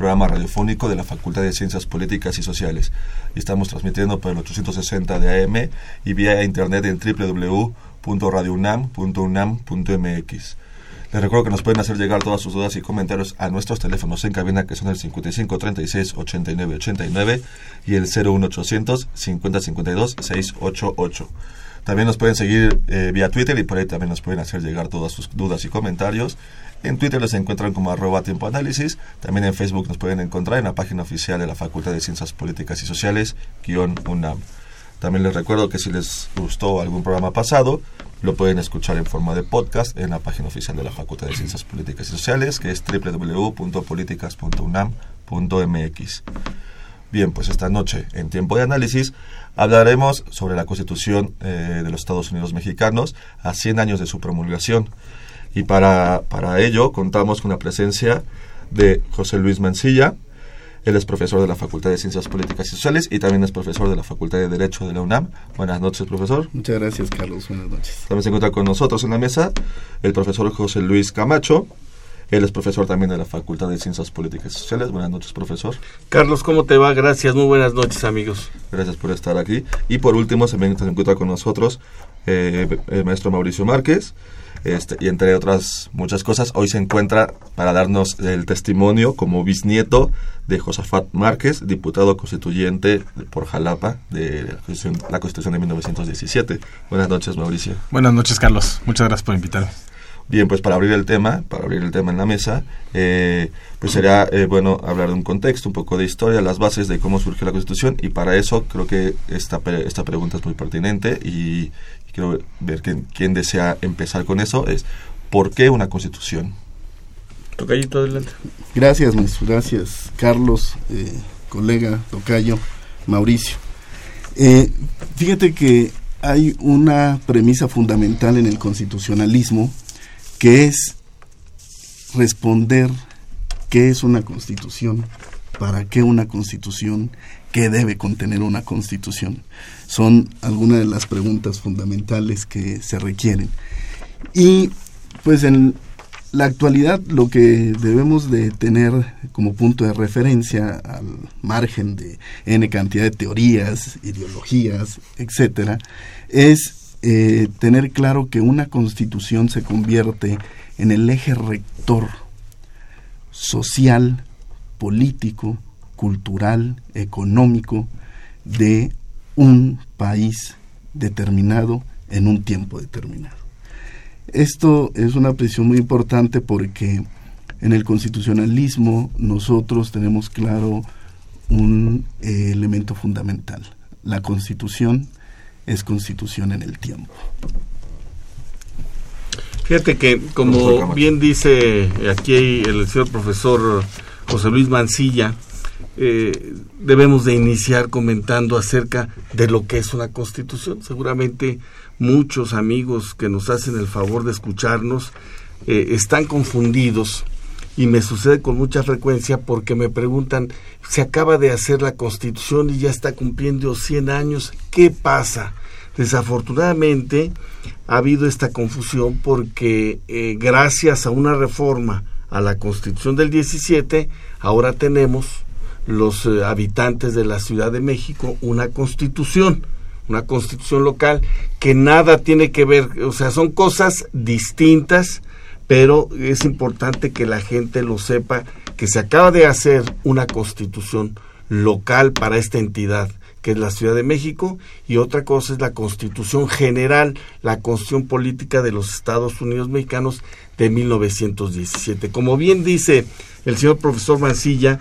programa radiofónico de la Facultad de Ciencias Políticas y Sociales. Estamos transmitiendo por el 860 de AM y vía internet en www.radiounam.unam.mx. Les recuerdo que nos pueden hacer llegar todas sus dudas y comentarios a nuestros teléfonos en cabina que son el 55 36 89 89 y el 01800 50 52 688. También nos pueden seguir eh, vía Twitter y por ahí también nos pueden hacer llegar todas sus dudas y comentarios. En Twitter les encuentran como arroba tiempo análisis. También en Facebook nos pueden encontrar en la página oficial de la Facultad de Ciencias Políticas y Sociales, UNAM. También les recuerdo que si les gustó algún programa pasado, lo pueden escuchar en forma de podcast en la página oficial de la Facultad de Ciencias Políticas y Sociales, que es www.políticas.unam.mx. Bien, pues esta noche, en tiempo de análisis, hablaremos sobre la Constitución eh, de los Estados Unidos mexicanos a 100 años de su promulgación. Y para, para ello contamos con la presencia de José Luis Mancilla. Él es profesor de la Facultad de Ciencias Políticas y Sociales y también es profesor de la Facultad de Derecho de la UNAM. Buenas noches, profesor. Muchas gracias, Carlos. Buenas noches. También se encuentra con nosotros en la mesa el profesor José Luis Camacho. Él es profesor también de la Facultad de Ciencias Políticas y Sociales. Buenas noches, profesor. Carlos, ¿cómo te va? Gracias. Muy buenas noches, amigos. Gracias por estar aquí. Y por último, se encuentra con nosotros eh, el maestro Mauricio Márquez. Este, y entre otras muchas cosas, hoy se encuentra para darnos el testimonio como bisnieto de Josafat Márquez, diputado constituyente por Jalapa de la Constitución, la Constitución de 1917. Buenas noches, Mauricio. Buenas noches, Carlos. Muchas gracias por invitarme. Bien, pues para abrir el tema, para abrir el tema en la mesa, eh, pues sería eh, bueno hablar de un contexto, un poco de historia, las bases de cómo surgió la Constitución y para eso creo que esta, esta pregunta es muy pertinente y, quiero ver quién, desea empezar con eso, es ¿por qué una constitución? Tocayito, adelante. Gracias, gracias, Carlos, eh, colega, tocayo, Mauricio. Eh, fíjate que hay una premisa fundamental en el constitucionalismo que es responder qué es una constitución, para qué una constitución, qué debe contener una constitución son algunas de las preguntas fundamentales que se requieren. Y pues en la actualidad lo que debemos de tener como punto de referencia al margen de n cantidad de teorías, ideologías, etcétera, es eh, tener claro que una constitución se convierte en el eje rector social, político, cultural, económico de un país determinado en un tiempo determinado. Esto es una presión muy importante porque en el constitucionalismo nosotros tenemos claro un eh, elemento fundamental. La constitución es constitución en el tiempo. Fíjate que, como bien dice aquí el señor profesor José Luis Mancilla, eh, debemos de iniciar comentando acerca de lo que es una constitución. Seguramente muchos amigos que nos hacen el favor de escucharnos eh, están confundidos y me sucede con mucha frecuencia porque me preguntan, se acaba de hacer la constitución y ya está cumpliendo 100 años, ¿qué pasa? Desafortunadamente ha habido esta confusión porque eh, gracias a una reforma a la constitución del 17, ahora tenemos los eh, habitantes de la Ciudad de México una constitución, una constitución local que nada tiene que ver, o sea, son cosas distintas, pero es importante que la gente lo sepa, que se acaba de hacer una constitución local para esta entidad que es la Ciudad de México, y otra cosa es la Constitución General, la Constitución Política de los Estados Unidos Mexicanos de 1917. Como bien dice el señor profesor Mancilla,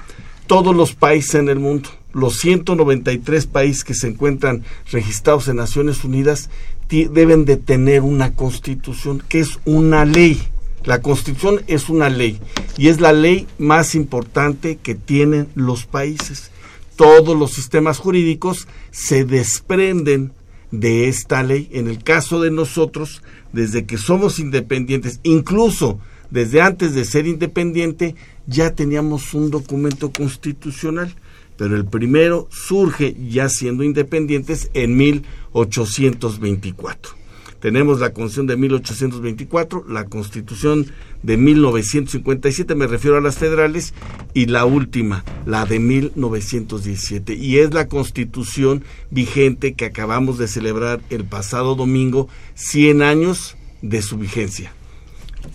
todos los países en el mundo, los 193 países que se encuentran registrados en Naciones Unidas, deben de tener una constitución, que es una ley. La constitución es una ley y es la ley más importante que tienen los países. Todos los sistemas jurídicos se desprenden de esta ley. En el caso de nosotros, desde que somos independientes, incluso desde antes de ser independiente, ya teníamos un documento constitucional, pero el primero surge ya siendo independientes en 1824. Tenemos la Constitución de 1824, la Constitución de 1957, me refiero a las federales, y la última, la de 1917. Y es la Constitución vigente que acabamos de celebrar el pasado domingo, 100 años de su vigencia.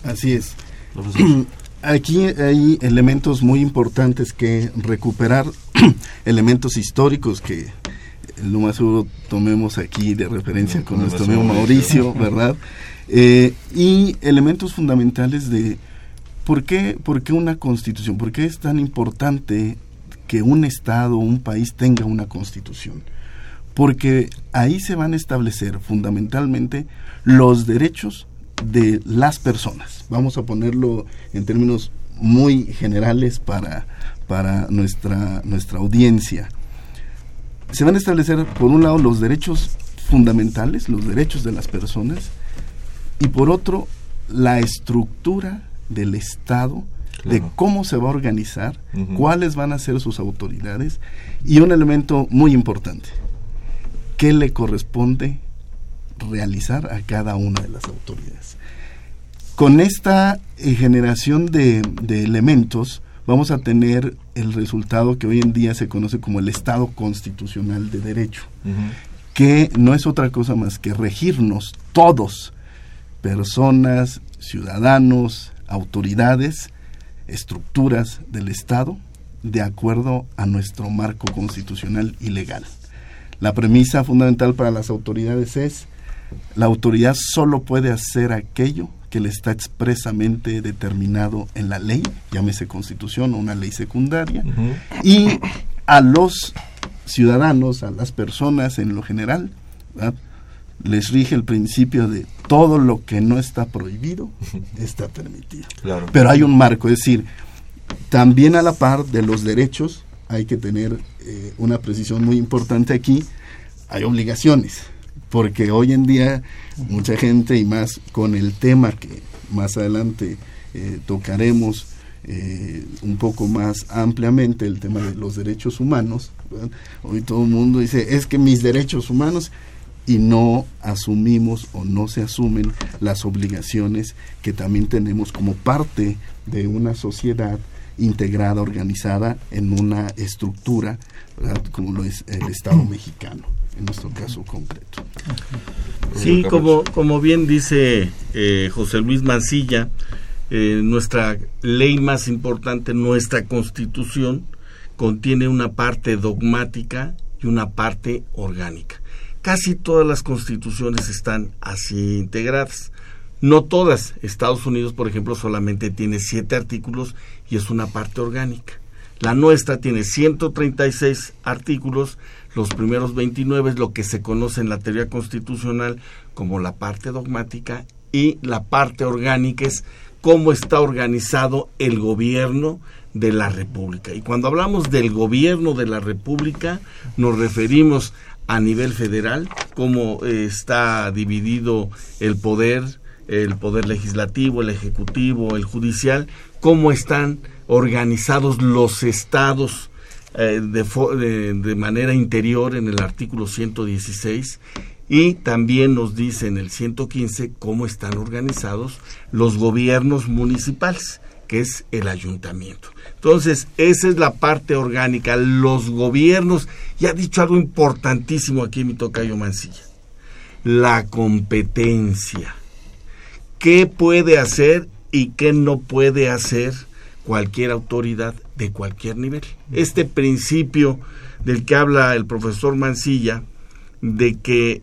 Así es. Aquí hay elementos muy importantes que recuperar, elementos históricos que lo más seguro tomemos aquí de referencia con, nuestro amigo Mauricio, ¿verdad? Eh, y elementos fundamentales de por qué, por qué una constitución, por qué es tan importante que un Estado, un país tenga una constitución. Porque ahí se van a establecer fundamentalmente los derechos de las personas. Vamos a ponerlo en términos muy generales para, para nuestra, nuestra audiencia. Se van a establecer, por un lado, los derechos fundamentales, los derechos de las personas, y por otro, la estructura del Estado, de cómo se va a organizar, cuáles van a ser sus autoridades, y un elemento muy importante, qué le corresponde realizar a cada una de las autoridades. Con esta eh, generación de, de elementos, vamos a tener el resultado que hoy en día se conoce como el Estado constitucional de derecho, que no es otra cosa más que regirnos todos, personas, ciudadanos, autoridades, estructuras del Estado, de acuerdo a nuestro marco constitucional y legal. La premisa fundamental para las autoridades es, la autoridad solo puede hacer aquello que le está expresamente determinado en la ley, llámese constitución o una ley secundaria, y a los ciudadanos, a las personas en lo general, les rige el principio de todo lo que no está prohibido está permitido. Pero hay un marco, es decir, también a la par de los derechos hay que tener eh, una precisión muy importante aquí, hay obligaciones porque hoy en día mucha gente y más con el tema que más adelante eh, tocaremos eh, un poco más ampliamente, el tema de los derechos humanos. Hoy todo el mundo dice, es que mis derechos humanos y no asumimos o no se asumen las obligaciones que también tenemos como parte de una sociedad integrada, organizada en una estructura como lo es el Estado mexicano en nuestro caso concreto. Sí, como, como bien dice eh, José Luis Mancilla, eh, nuestra ley más importante, nuestra constitución, contiene una parte dogmática y una parte orgánica. Casi todas las constituciones están así integradas. No todas. Estados Unidos, por ejemplo, solamente tiene siete artículos y es una parte orgánica. La nuestra tiene 136 artículos, los primeros 29 es lo que se conoce en la teoría constitucional como la parte dogmática y la parte orgánica es cómo está organizado el gobierno de la República. Y cuando hablamos del gobierno de la República, nos referimos a nivel federal, cómo eh, está dividido el poder, el poder legislativo, el ejecutivo, el judicial, cómo están organizados los estados eh, de, de, manera interior en el artículo 116 y también nos dice en el 115 cómo están organizados los gobiernos municipales, que es el ayuntamiento. Entonces, esa es la parte orgánica, los gobiernos, y ha dicho algo importantísimo aquí mi tocayo Mancilla, la competencia. ¿Qué puede hacer y qué no puede hacer cualquier autoridad de cualquier nivel. Este principio del que habla el profesor Mancilla, de que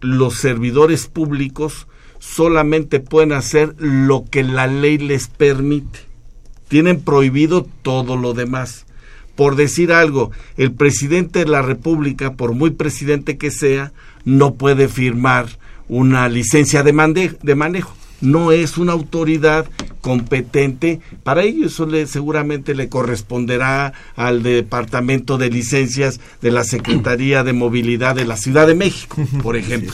los servidores públicos solamente pueden hacer lo que la ley les permite. Tienen prohibido todo lo demás. por decir algo, el presidente de la República, por muy presidente que sea, no puede firmar una licencia de, de manejo. No es una autoridad competente para ello. Eso le, seguramente le corresponderá al Departamento de Licencias de la Secretaría de Movilidad de la Ciudad de México, por ejemplo.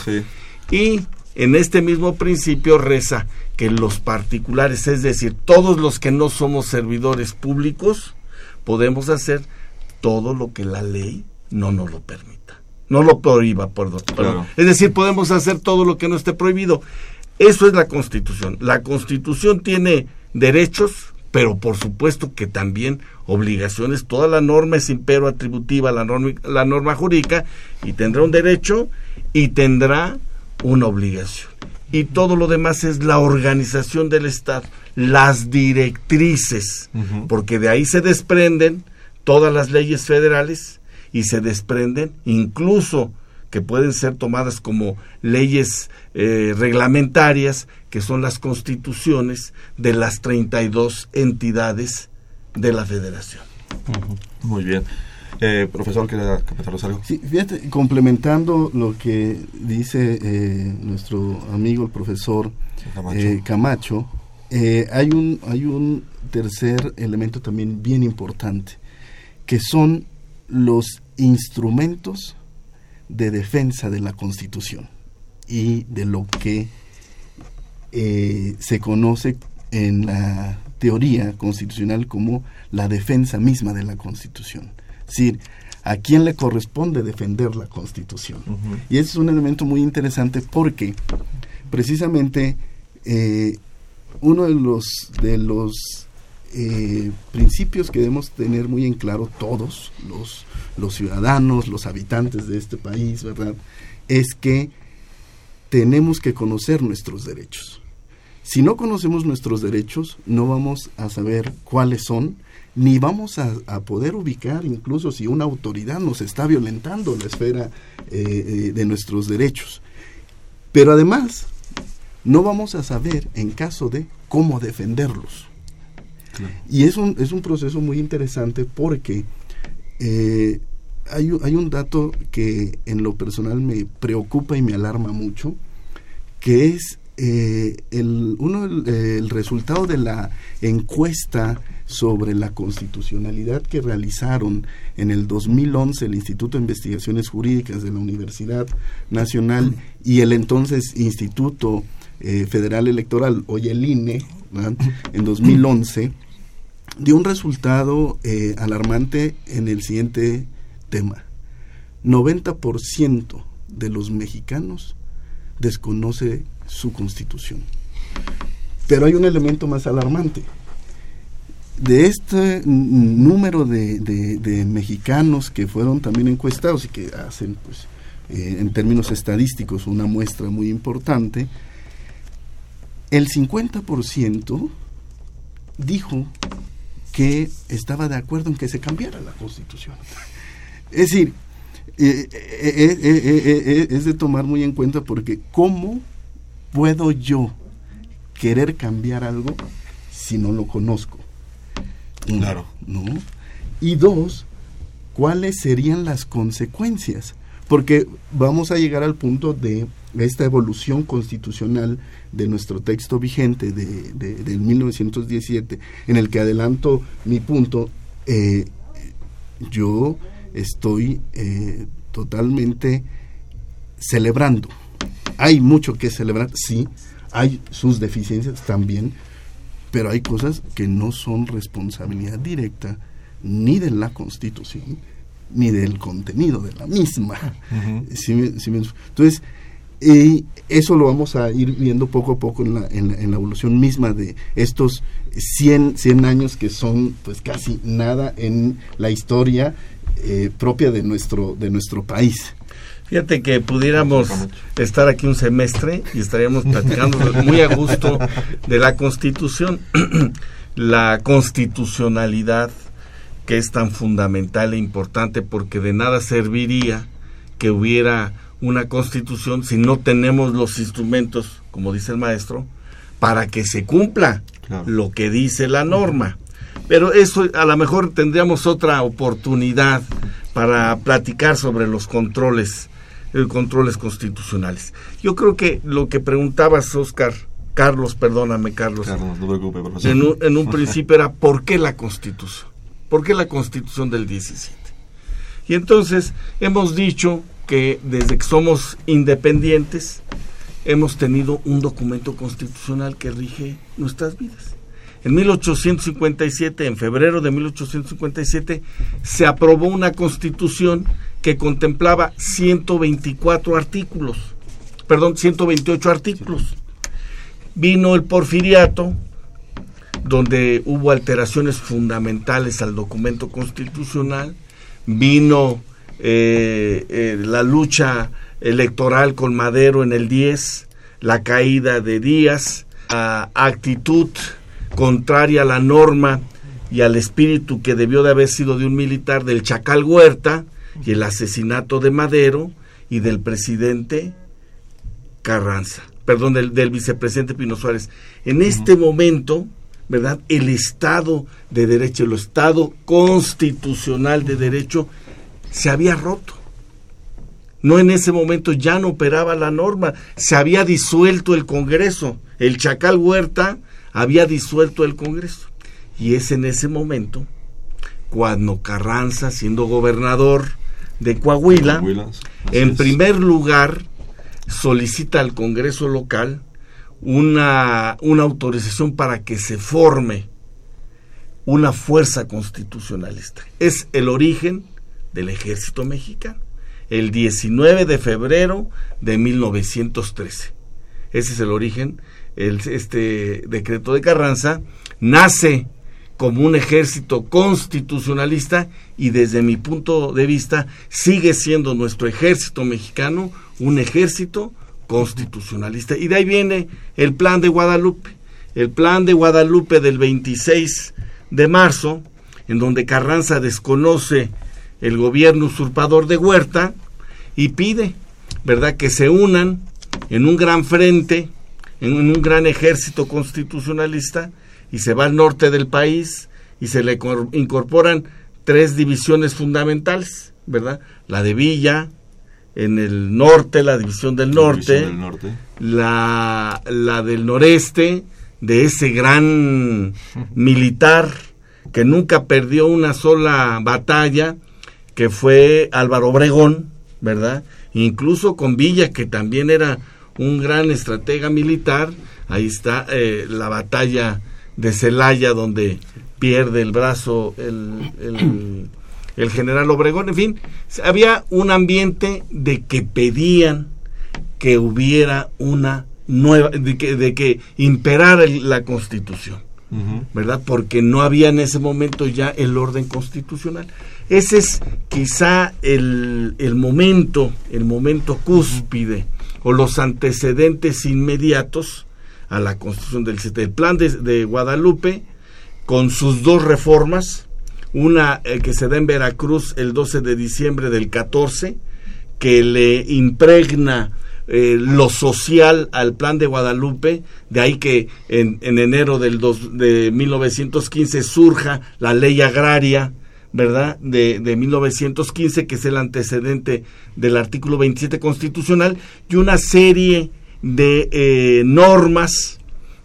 Y en este mismo principio reza que los particulares, es decir, todos los que no somos servidores públicos, podemos hacer todo lo que la ley no nos lo permita. No lo prohíba, perdón. Es decir, podemos hacer todo lo que no esté prohibido. Eso es la Constitución. La Constitución tiene derechos, pero por supuesto que también obligaciones. Toda la norma es impero atributiva, la norma, la norma jurídica, y tendrá un derecho y tendrá una obligación. Y todo lo demás es la organización del Estado, las directrices, porque de ahí se desprenden todas las leyes federales y se desprenden incluso que pueden ser tomadas como leyes eh, reglamentarias, que son las constituciones de las 32 entidades de la federación. Muy bien. Eh, profesor, ¿quiere comentarnos algo? Sí, fíjate, complementando lo que dice eh, nuestro amigo el profesor Camacho, hay, un, hay un tercer elemento también bien importante, que son los instrumentos de defensa de la Constitución y de lo que eh, se conoce en la teoría constitucional como la defensa misma de la Constitución. Es decir, a quién le corresponde defender la Constitución. Y ese es un elemento muy interesante porque precisamente eh, uno de los, de los eh, principios que debemos tener muy en claro todos los, los ciudadanos, los habitantes de este país, ¿verdad? Es que tenemos que conocer nuestros derechos. Si no conocemos nuestros derechos, no vamos a saber cuáles son, ni vamos a, poder ubicar incluso si una autoridad nos está violentando la esfera eh, eh, de nuestros derechos. Pero además, no vamos a saber, en caso de, cómo defenderlos. Y es un, es un proceso muy interesante porque eh, hay, hay, un dato que en lo personal me preocupa y me alarma mucho, que es eh, el, uno, el, resultado de la encuesta sobre la constitucionalidad que realizaron en el 2011 el Instituto de Investigaciones Jurídicas de la Universidad Nacional y el entonces Instituto eh, Federal Electoral, hoy el INE, en 2011 dio un resultado eh, alarmante en el siguiente tema. 90% de los mexicanos desconoce su constitución. Pero hay un elemento más alarmante. De este número de, mexicanos que fueron también encuestados y que hacen, pues, eh, en términos estadísticos, una muestra muy importante, el 50% dijo que estaba de acuerdo en que se cambiara la constitución. Es decir, eh, eh, eh, es de tomar muy en cuenta porque ¿cómo puedo yo querer cambiar algo si no lo conozco? Claro. ¿No? Y dos, ¿cuáles serían las consecuencias? Porque vamos a llegar al punto de esta evolución constitucional de nuestro texto vigente de, del 1917, en el que adelanto mi punto, eh, yo estoy eh, totalmente celebrando. Hay mucho que celebrar, sí, hay sus deficiencias también, pero hay cosas que no son responsabilidad directa ni de la Constitución, ni del contenido de la misma. entonces, y eso lo vamos a ir viendo poco a poco en la, en la, evolución misma de estos 100, 100 años que son pues casi nada en la historia eh, propia de nuestro, de nuestro país. Fíjate que pudiéramos estar aquí un semestre y estaríamos platicando muy a gusto de la constitución, la constitucionalidad que es tan fundamental e importante porque de nada serviría que hubiera una constitución si no tenemos los instrumentos, como dice el maestro, para que se cumpla lo que dice la norma. Pero eso a lo mejor tendríamos otra oportunidad para platicar sobre los controles, eh, controles constitucionales. Yo creo que lo que preguntabas, Oscar, Carlos, perdóname, Carlos. No. En un, en un principio era ¿por qué la Constitución? ¿Por qué la Constitución del 17? Y entonces hemos dicho que desde que somos independientes hemos tenido un documento constitucional que rige nuestras vidas. En 1857, en febrero de 1857, se aprobó una constitución que contemplaba 124 artículos, perdón, 128 artículos. Vino el porfiriato, donde hubo alteraciones fundamentales al documento constitucional, vino eh, eh, la lucha electoral con Madero en el 10, la caída de Díaz, la actitud contraria a la norma y al espíritu que debió de haber sido de un militar del Chacal Huerta y el asesinato de Madero y del presidente Carranza, perdón, del, del vicepresidente Pino Suárez. En este momento, ¿verdad? El Estado de Derecho, el Estado constitucional de Derecho se había roto. No en ese momento ya no operaba la norma, se había disuelto el Congreso. El Chacal Huerta había disuelto el Congreso. Y es en ese momento cuando Carranza, siendo gobernador de Coahuila, en primer lugar solicita al Congreso local una, una autorización para que se forme una fuerza constitucionalista. Es el origen del ejército mexicano, el 19 de febrero de 1913. Ese es el origen, el, este decreto de Carranza nace como un ejército constitucionalista y desde mi punto de vista sigue siendo nuestro ejército mexicano un ejército constitucionalista. Y de ahí viene el plan de Guadalupe. El plan de Guadalupe del 26 de marzo, en donde Carranza desconoce el gobierno usurpador de Huerta y pide, ¿verdad?, que se unan en un gran frente, en un gran ejército constitucionalista y se va al norte del país y se le incorporan tres divisiones fundamentales, ¿verdad? La de Villa, en el norte, la división del norte, del norte. La, la del noreste, de ese gran militar que nunca perdió una sola batalla, que fue Álvaro Obregón, ¿verdad? Incluso con Villa, que también era un gran estratega militar, ahí está eh, la batalla de Celaya, donde pierde el brazo el, el el general Obregón, en fin, había un ambiente de que pedían que hubiera una nueva, de que, de que imperara la constitución, ¿verdad? Porque no había en ese momento ya el orden constitucional. Ese es quizá el, el momento, el momento cúspide o los antecedentes inmediatos a la constitución del El plan de, de Guadalupe, con sus dos reformas, una eh, que se da en Veracruz el 12 de diciembre del 14, que le impregna eh, lo social al plan de Guadalupe, de ahí que en, enero del dos, de 1915 surja la ley agraria, ¿verdad? De, de 1915, que es el antecedente del artículo 27 constitucional, y una serie de eh, normas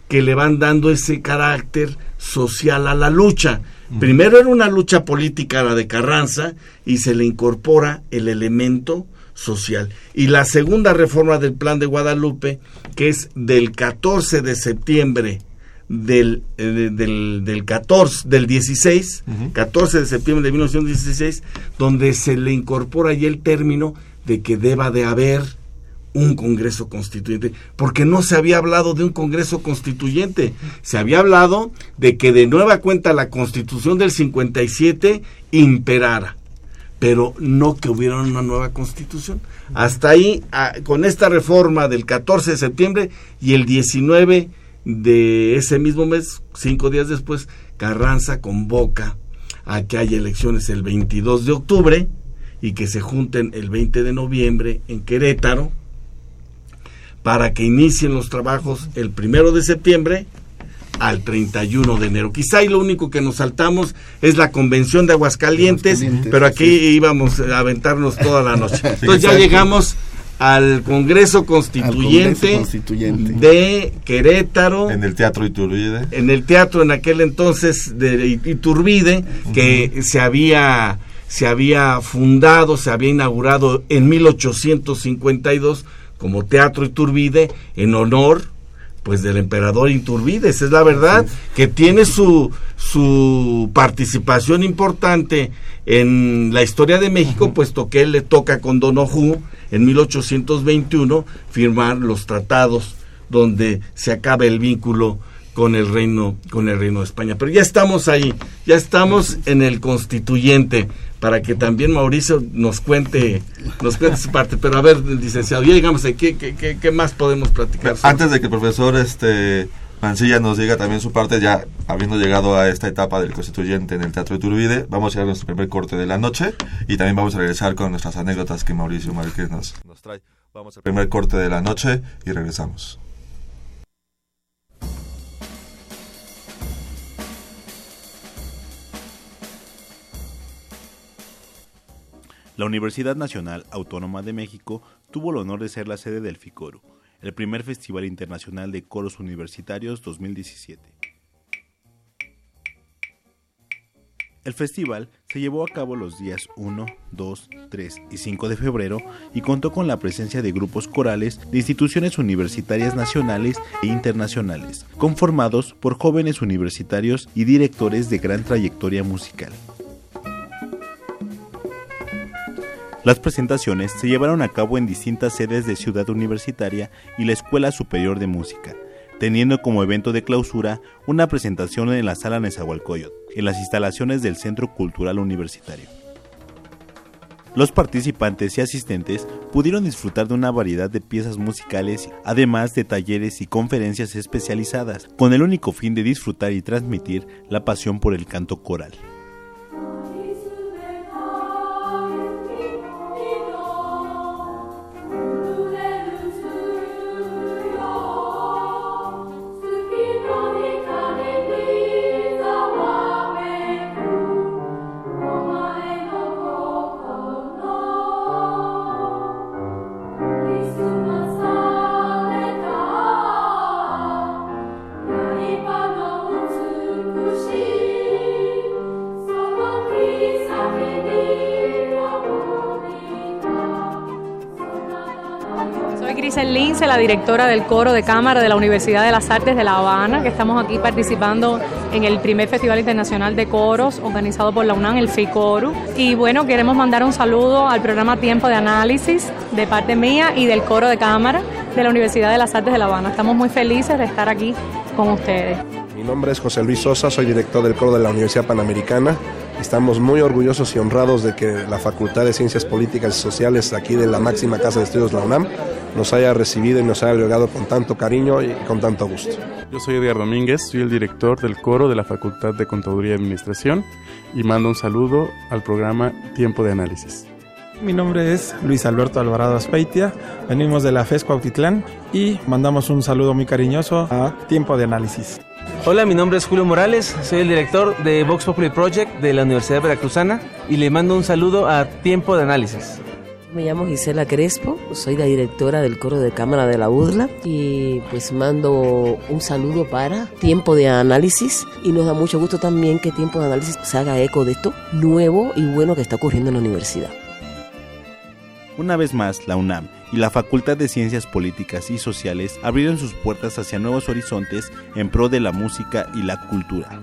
que le van dando ese carácter social a la lucha. Primero era una lucha política la de Carranza y se le incorpora el elemento social. Y la segunda reforma del plan de Guadalupe, que es del 14 de septiembre del, eh, del, del, 14, del 16, 14 de septiembre de 1916, donde se le incorpora ya el término de que deba de haber un Congreso Constituyente, porque no se había hablado de un Congreso Constituyente, se había hablado de que de nueva cuenta la Constitución del 57 imperara, pero no que hubiera una nueva Constitución. Hasta ahí, con esta reforma del 14 de septiembre y el 19 de ese mismo mes, cinco días después, Carranza convoca a que haya elecciones el 22 de octubre y que se junten el 20 de noviembre en Querétaro, para que inicien los trabajos el primero de septiembre al 31 de enero. Quizá y lo único que nos saltamos es la convención de Aguascalientes, pero aquí íbamos a aventarnos toda la noche. Entonces ya llegamos al Congreso Constituyente, de Querétaro. En el Teatro Iturbide. En el teatro en aquel entonces de Iturbide, que se había, se había fundado, se había inaugurado en 1852 como Teatro Iturbide en honor pues del emperador Iturbide, esa es la verdad, que tiene su, su participación importante en la historia de México, puesto que él le toca con Donojú en 1821 firmar los tratados donde se acaba el vínculo con el reino con el reino de España. Pero ya estamos ahí, ya estamos en el constituyente para que también Mauricio nos cuente nos cuente su parte. Pero a ver, licenciado, ya llegamos ahí, ¿qué, qué, qué más podemos platicar? Antes de que el profesor este Mancilla nos diga también su parte, ya habiendo llegado a esta etapa del constituyente en el Teatro de Turbide, vamos a ir a nuestro primer corte de la noche y también vamos a regresar con nuestras anécdotas que Mauricio Márquez nos, nos trae. Vamos al primer corte de la noche y regresamos. La Universidad Nacional Autónoma de México tuvo el honor de ser la sede del FICORO, el primer Festival Internacional de Coros Universitarios 2017. El festival se llevó a cabo los días 1, 2, 3 y 5 de febrero y contó con la presencia de grupos corales de instituciones universitarias nacionales e internacionales, conformados por jóvenes universitarios y directores de gran trayectoria musical. Las presentaciones se llevaron a cabo en distintas sedes de Ciudad Universitaria y la Escuela Superior de Música, teniendo como evento de clausura una presentación en la Sala Nezahualcóyotl, en las instalaciones del Centro Cultural Universitario. Los participantes y asistentes pudieron disfrutar de una variedad de piezas musicales, además de talleres y conferencias especializadas, con el único fin de disfrutar y transmitir la pasión por el canto coral. Directora del coro de cámara de la Universidad de las Artes de La Habana, que estamos aquí participando en el primer Festival Internacional de Coros organizado por la UNAM, el FICORU. Y bueno, queremos mandar un saludo al programa Tiempo de Análisis de parte mía y del coro de cámara de la Universidad de las Artes de La Habana. Estamos muy felices de estar aquí con ustedes. Mi nombre es José Luis Sosa, soy director del coro de la Universidad Panamericana. Estamos muy orgullosos y honrados de que la Facultad de Ciencias Políticas y Sociales aquí de la máxima casa de estudios, la UNAM, nos haya recibido y nos haya agregado con tanto cariño y con tanto gusto. Yo soy Edgar Domínguez, soy el director del coro de la Facultad de Contaduría y Administración y mando un saludo al programa Tiempo de Análisis. Mi nombre es Luis Alberto Alvarado Aspeitia, venimos de la FES Cuautitlán y mandamos un saludo muy cariñoso a Tiempo de Análisis. Hola, mi nombre es Julio Morales, soy el director de Vox Populi Project de la Universidad Veracruzana y le mando un saludo a Tiempo de Análisis. Me llamo Gisela Crespo, soy la directora del coro de cámara de la UDLA y pues mando un saludo para Tiempo de Análisis y nos da mucho gusto también que Tiempo de Análisis se haga eco de esto nuevo y bueno que está ocurriendo en la universidad. Una vez más, la UNAM y la Facultad de Ciencias Políticas y Sociales abrieron sus puertas hacia nuevos horizontes en pro de la música y la cultura.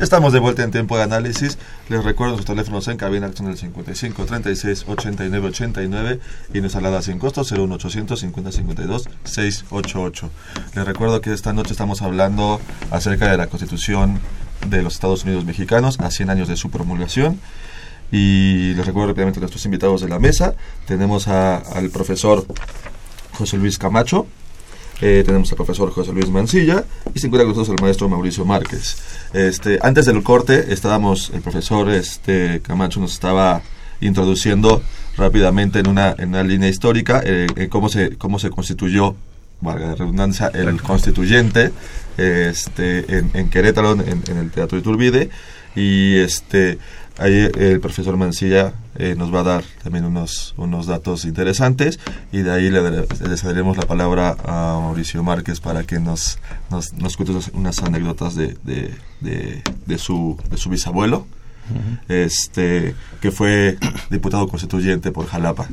Estamos de vuelta en tiempo de análisis. Les recuerdo sus teléfonos en cabina son el 55 36 89 89 y nuestra alada sin costo 01800 50 52 688. Les recuerdo que esta noche estamos hablando acerca de la Constitución de los Estados Unidos mexicanos a 100 años de su promulgación. Y les recuerdo rápidamente a nuestros invitados de la mesa. Tenemos al profesor José Luis Camacho, eh, tenemos al profesor José Luis Mancilla y se encuentra con nosotros el maestro Mauricio Márquez. Este, antes del corte estábamos, el profesor este, Camacho nos estaba introduciendo rápidamente en una, en una línea histórica eh, en cómo se, cómo se constituyó valga la redundancia, el constituyente este, en, en Querétaro, en, en, el Teatro Iturbide, y este ahí el profesor Mancilla eh, nos va a dar también unos, unos datos interesantes y de ahí le, le cederemos la palabra a Mauricio Márquez para que nos, nos, nos cuente unas anécdotas de, de, de, de, su, de su bisabuelo, este que fue diputado constituyente por Jalapa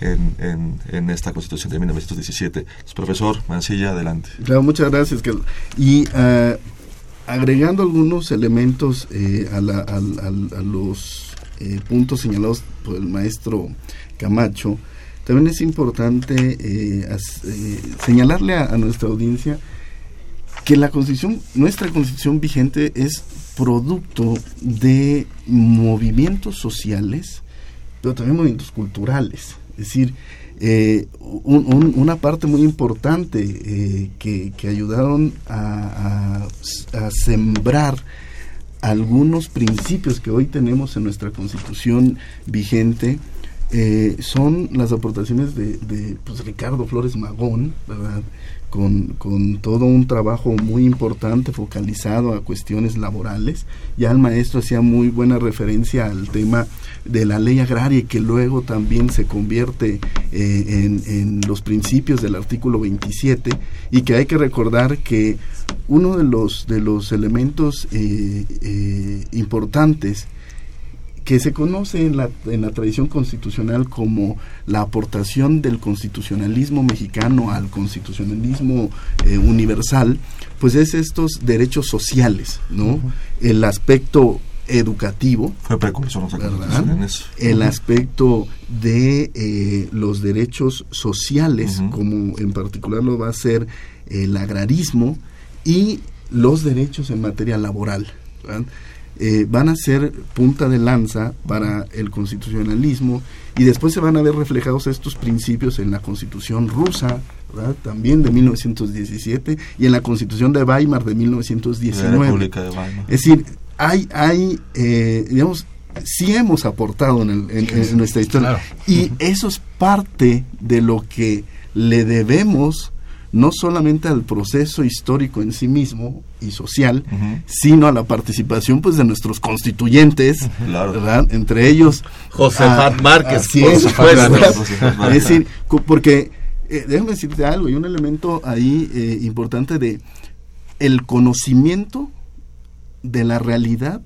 en, en, en, esta constitución de 1917. profesor Mancilla, adelante. Claro, muchas gracias. Y uh, agregando algunos elementos eh, a, los eh, puntos señalados por el maestro Camacho, también es importante eh, señalarle a, nuestra audiencia que la constitución, nuestra constitución vigente es producto de movimientos sociales, pero también movimientos culturales. Es decir, eh, un, un, una parte muy importante eh, que, que, ayudaron a, sembrar algunos principios que hoy tenemos en nuestra constitución vigente eh, son las aportaciones de, de pues, Ricardo Flores Magón, ¿verdad? Con, con, todo un trabajo muy importante focalizado a cuestiones laborales. Ya el maestro hacía muy buena referencia al tema de la ley agraria que luego también se convierte eh, en, en, los principios del artículo 27 y que hay que recordar que uno de los, de los elementos eh, eh, importantes que se conoce en la, en la tradición constitucional como la aportación del constitucionalismo mexicano al constitucionalismo eh, universal, pues es estos derechos sociales, ¿no? El aspecto educativo. Fue precursor en eso. El aspecto de eh, los derechos sociales, uh -huh. como en particular lo va a ser el agrarismo, y los derechos en materia laboral. ¿verdad? Eh, van a ser punta de lanza para el constitucionalismo y después se van a ver reflejados estos principios en la constitución rusa, ¿verdad? también de 1917 y en la constitución de Weimar de 1919. De Weimar. Es decir, hay, hay eh, digamos, sí hemos aportado en, el, en, en nuestra historia Claro. y eso es parte de lo que le debemos no solamente al proceso histórico en sí mismo y social, uh -huh. sino a la participación pues de nuestros constituyentes, claro. ¿verdad? Entre ellos Josefat ah, Márquez, así por es, supuesto. Es decir, porque eh, déjame decirte algo, hay un elemento ahí eh, importante de el conocimiento de la realidad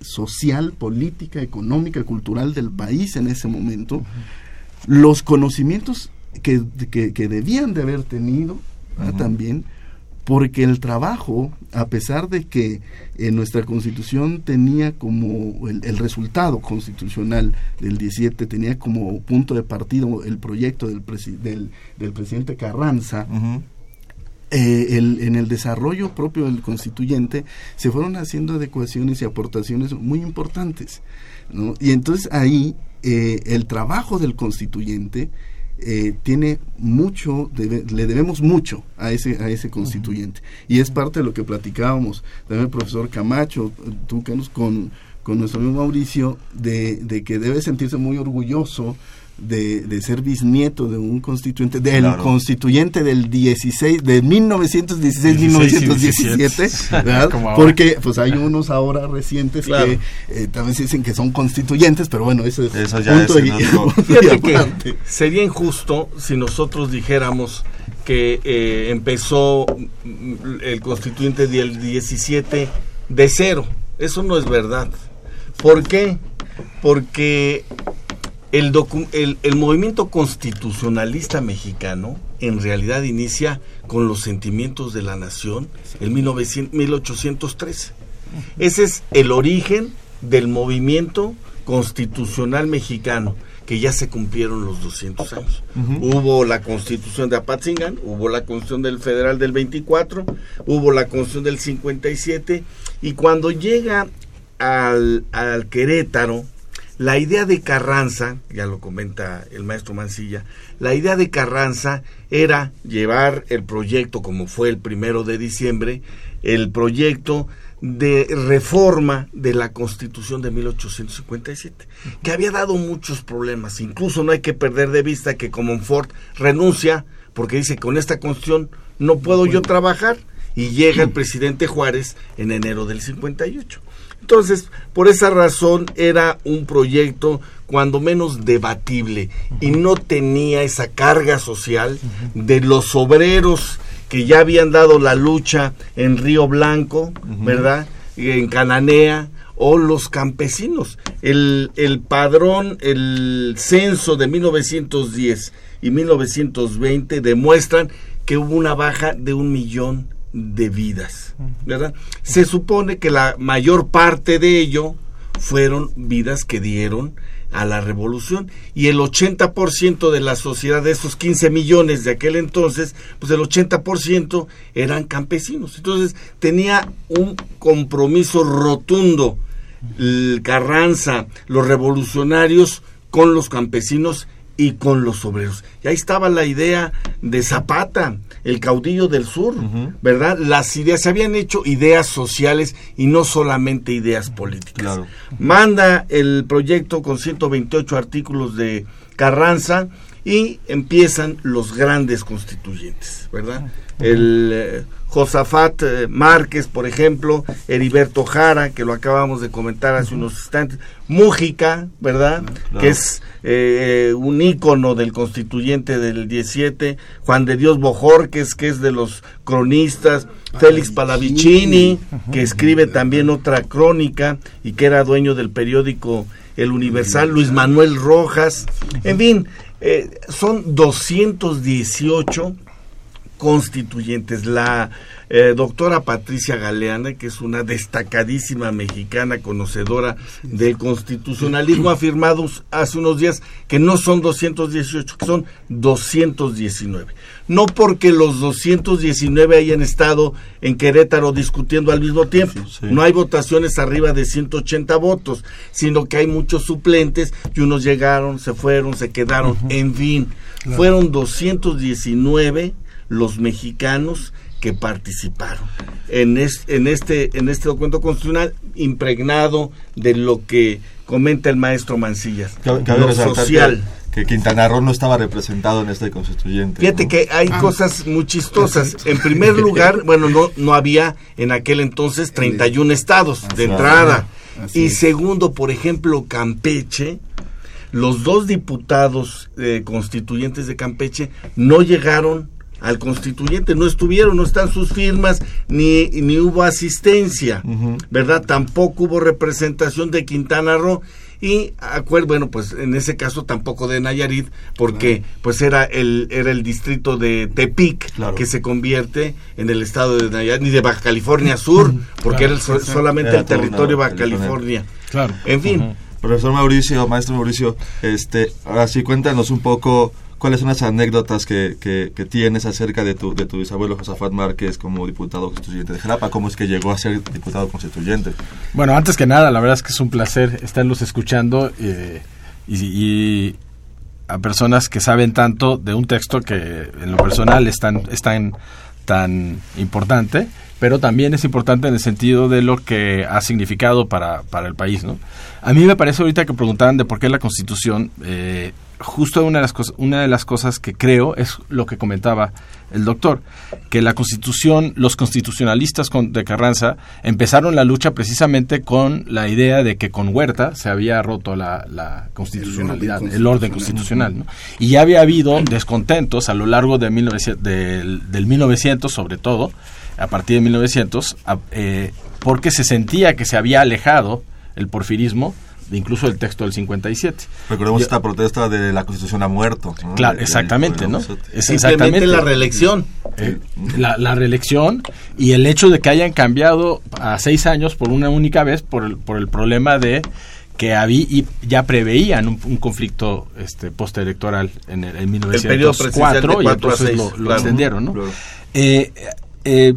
social, política, económica, cultural del país en ese momento, uh -huh. los conocimientos que, que, que, debían de haber tenido uh -huh. también, porque el trabajo, a pesar de que eh, nuestra constitución tenía como el, el, resultado constitucional del 17, tenía como punto de partido el proyecto del, presi del, del presidente Carranza, uh -huh. Eh, el, en el desarrollo propio del constituyente se fueron haciendo adecuaciones y aportaciones muy importantes. ¿no? Y entonces ahí eh, el trabajo del constituyente eh, tiene mucho, debe, le debemos mucho a ese, a ese constituyente. Uh -huh. Y es parte de lo que platicábamos también el profesor Camacho, tú con, con nuestro amigo Mauricio, de, de que debe sentirse muy orgulloso de, de, ser bisnieto de un constituyente, del claro. constituyente del 16, de 1916-1917, ¿verdad? Porque pues hay unos ahora recientes claro. que eh, también se dicen que son constituyentes, pero bueno, eso es eso ya punto es, y que Sería injusto si nosotros dijéramos que eh, empezó el constituyente del 17 de cero. Eso no es verdad. ¿Por qué? Porque el, el, el, movimiento constitucionalista mexicano en realidad inicia con los sentimientos de la nación en 1900, 1813. Ese es el origen del movimiento constitucional mexicano, que ya se cumplieron los 200 años. Uh -huh. Hubo la constitución de Apatzingán, hubo la constitución del federal del 24, hubo la constitución del 57, y cuando llega al, al Querétaro, la idea de Carranza, ya lo comenta el maestro Mancilla, la idea de Carranza era llevar el proyecto, como fue el primero de diciembre, el proyecto de reforma de la Constitución de 1857, que había dado muchos problemas. Incluso no hay que perder de vista que Comonfort renuncia porque dice, con esta Constitución no puedo yo trabajar, y llega el presidente Juárez en enero del 58. Entonces, por esa razón era un proyecto cuando menos debatible y no tenía esa carga social de los obreros que ya habían dado la lucha en Río Blanco, ¿verdad? En Cananea, o los campesinos. El, el padrón, el censo de 1910 y 1920 demuestran que hubo una baja de un millón de vidas, ¿verdad? Se supone que la mayor parte de ello fueron vidas que dieron a la revolución y el 80% de la sociedad de esos 15 millones de aquel entonces, pues el 80% eran campesinos. Entonces tenía un compromiso rotundo el Carranza, los revolucionarios con los campesinos y con los obreros. Y ahí estaba la idea de Zapata, el caudillo del sur, ¿verdad? Las ideas, se habían hecho ideas sociales y no solamente ideas políticas. Manda el proyecto con 128 artículos de Carranza y empiezan los grandes constituyentes, ¿verdad? El eh, Josafat eh, Márquez, por ejemplo, Heriberto Jara, que lo acabamos de comentar hace unos instantes, Mújica, ¿verdad? Que es eh, un ícono del constituyente del 17, Juan de Dios Bojorques, que es de los cronistas, Félix Palavicini, que escribe también otra crónica y que era dueño del periódico El Universal, Luis Manuel Rojas, en fin, eh, son 218 constituyentes. La eh, doctora Patricia Galeana, que es una destacadísima mexicana conocedora del constitucionalismo, ha afirmado hace unos días que no son 218, que son 219. No porque los 219 hayan estado en Querétaro discutiendo al mismo tiempo, no hay votaciones arriba de 180 votos, sino que hay muchos suplentes y unos llegaron, se fueron, se quedaron, en fin, fueron 219 los mexicanos que participaron en, en, este, en este documento constitucional impregnado de lo que comenta el maestro Mancillas, lo social. Que, Quintana Roo no estaba representado en este constituyente. Fíjate que hay ah. cosas muy chistosas. En primer lugar, bueno, no, no había en aquel entonces 31 estados de entrada. y segundo, por ejemplo, Campeche, los dos diputados eh, constituyentes de Campeche no llegaron al constituyente, no estuvieron, no están sus firmas, ni, ni hubo asistencia, ¿verdad? Tampoco hubo representación de Quintana Roo y acuerdo bueno pues en ese caso tampoco de Nayarit porque pues era el era el distrito de Tepic que se convierte en el estado de Nayarit ni de Baja California Sur porque era solamente el territorio de Baja California. Claro. En fin. Profesor Mauricio maestro Mauricio este ahora sí cuéntanos un poco ¿Cuáles son las anécdotas que, que, tienes acerca de tu, de tu bisabuelo Josafat Márquez como diputado constituyente de Jalapa? ¿Cómo es que llegó a ser diputado constituyente? Bueno, antes que nada, la verdad es que es un placer estarlos escuchando eh, y, a personas que saben tanto de un texto que en lo personal es tan, es tan, tan importante, pero también es importante en el sentido de lo que ha significado para, para el país. ¿no? A mí me parece ahorita que preguntaban de por qué la Constitución... Eh, justo una de las cosas, una de las cosas que creo es lo que comentaba el doctor, que la Constitución, los constitucionalistas de Carranza empezaron la lucha precisamente con la idea de que con Huerta se había roto la, constitucionalidad, el orden constitucional, y ya había habido descontentos a lo largo de del, 1900 sobre todo, a partir de 1900, eh, porque se sentía que se había alejado el porfirismo incluso el texto del 57. Recordemos esta protesta de la Constitución ha muerto. Claro, exactamente, ¿no? Es exactamente la reelección. Eh, la, reelección y el hecho de que hayan cambiado a seis años por una única vez por el, por el problema de que había y ya preveían un, conflicto este postelectoral en, el, en 1904 y entonces lo, extendieron, ¿no? Eh, eh,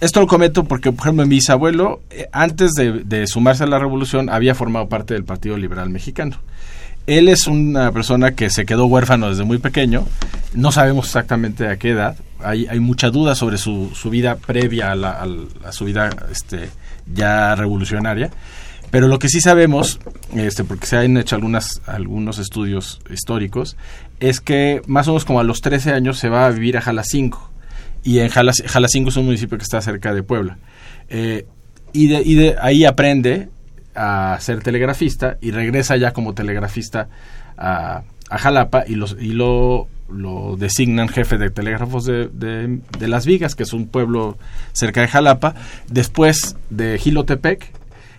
esto lo comento porque, por ejemplo, mi bisabuelo, eh, antes de, sumarse a la revolución, había formado parte del Partido Liberal Mexicano. él es una persona que se quedó huérfano desde muy pequeño. No sabemos exactamente a qué edad. Hay, mucha duda sobre su, vida previa a, la, a, su vida este, ya revolucionaria. Pero lo que sí sabemos, este, porque se han hecho algunas, algunos estudios históricos, es que más o menos como a los 13 años se va a vivir a Jalacingo. Y en Jalacingo es un municipio que está cerca de Puebla. Eh, y, de, y de ahí aprende a ser telegrafista y regresa ya como telegrafista a, Jalapa y, los, y lo, lo designan jefe de telégrafos de, de, de, Las Vigas, que es un pueblo cerca de Jalapa. Después de Gilotepec,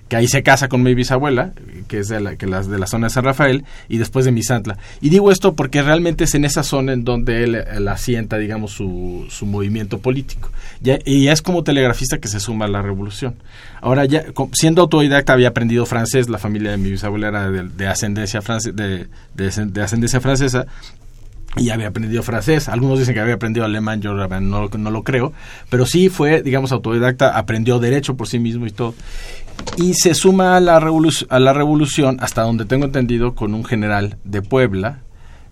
que ahí se casa con mi bisabuela, que es de la, que las de la zona de San Rafael, y después de Misantla. Y digo esto porque realmente es en esa zona en donde él, asienta, digamos, su, su movimiento político. Ya, y es como telegrafista que se suma a la revolución. Ahora, ya siendo autodidacta, había aprendido francés, la familia de mi bisabuela era de, ascendencia, france, de, de ascendencia francesa, y había aprendido francés. Algunos dicen que había aprendido alemán, yo no, no, lo creo, pero sí fue, digamos, autodidacta, aprendió derecho por sí mismo y todo. Y se suma a la, a la revolución, hasta donde tengo entendido, con un general de Puebla,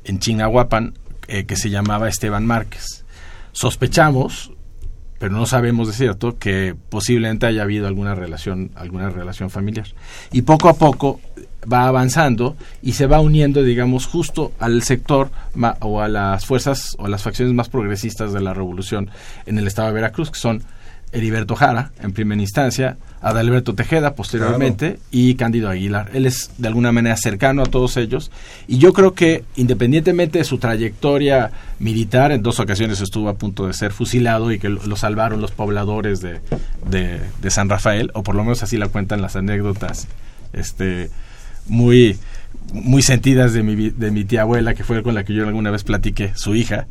en Chingahuapan, eh, que se llamaba Esteban Márquez. Sospechamos, pero no sabemos de cierto, que posiblemente haya habido alguna relación, alguna relación familiar. Y poco a poco va avanzando y se va uniendo, digamos, justo al sector o a las fuerzas o a las facciones más progresistas de la revolución en el estado de Veracruz, que son Heriberto Jara, en primera instancia, Adalberto Tejeda, posteriormente, y Cándido Aguilar. Él es de alguna manera cercano a todos ellos, y yo creo que independientemente de su trayectoria militar, en dos ocasiones estuvo a punto de ser fusilado y que lo, salvaron los pobladores de, de, de San Rafael, o por lo menos así la cuentan las anécdotas este, muy, muy sentidas de mi, de mi tía abuela, que fue con la que yo alguna vez platiqué, su hija,